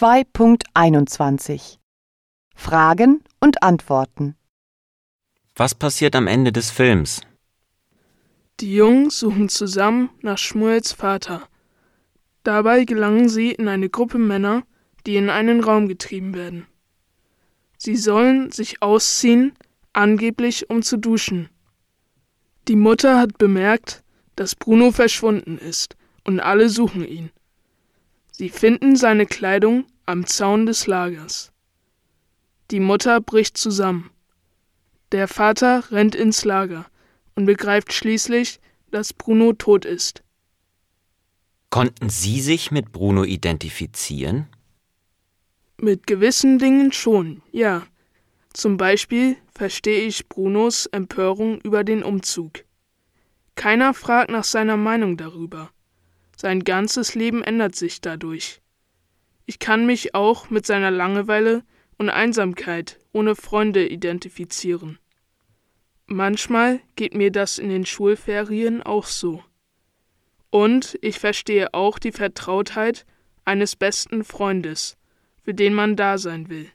2.21 Fragen und Antworten Was passiert am Ende des Films? Die Jungen suchen zusammen nach Schmuels Vater. Dabei gelangen sie in eine Gruppe Männer, die in einen Raum getrieben werden. Sie sollen sich ausziehen, angeblich um zu duschen. Die Mutter hat bemerkt, dass Bruno verschwunden ist, und alle suchen ihn. Sie finden seine Kleidung am Zaun des Lagers. Die Mutter bricht zusammen. Der Vater rennt ins Lager und begreift schließlich, dass Bruno tot ist. Konnten Sie sich mit Bruno identifizieren? Mit gewissen Dingen schon, ja. Zum Beispiel verstehe ich Brunos Empörung über den Umzug. Keiner fragt nach seiner Meinung darüber. Sein ganzes Leben ändert sich dadurch. Ich kann mich auch mit seiner Langeweile und Einsamkeit ohne Freunde identifizieren. Manchmal geht mir das in den Schulferien auch so. Und ich verstehe auch die Vertrautheit eines besten Freundes, für den man da sein will.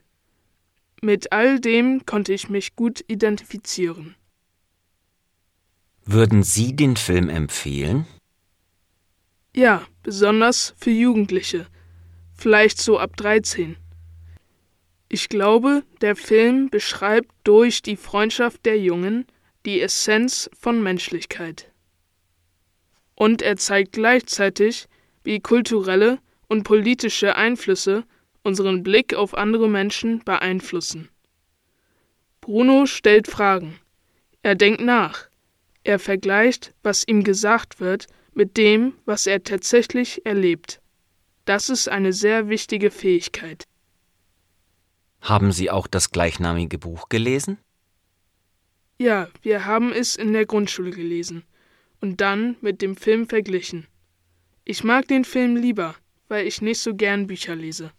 Mit all dem konnte ich mich gut identifizieren. Würden Sie den Film empfehlen? Ja, besonders für Jugendliche, vielleicht so ab 13. Ich glaube, der Film beschreibt durch die Freundschaft der Jungen die Essenz von Menschlichkeit. Und er zeigt gleichzeitig, wie kulturelle und politische Einflüsse unseren Blick auf andere Menschen beeinflussen. Bruno stellt Fragen. Er denkt nach. Er vergleicht, was ihm gesagt wird, mit dem, was er tatsächlich erlebt. Das ist eine sehr wichtige Fähigkeit. Haben Sie auch das gleichnamige Buch gelesen? Ja, wir haben es in der Grundschule gelesen und dann mit dem Film verglichen. Ich mag den Film lieber, weil ich nicht so gern Bücher lese.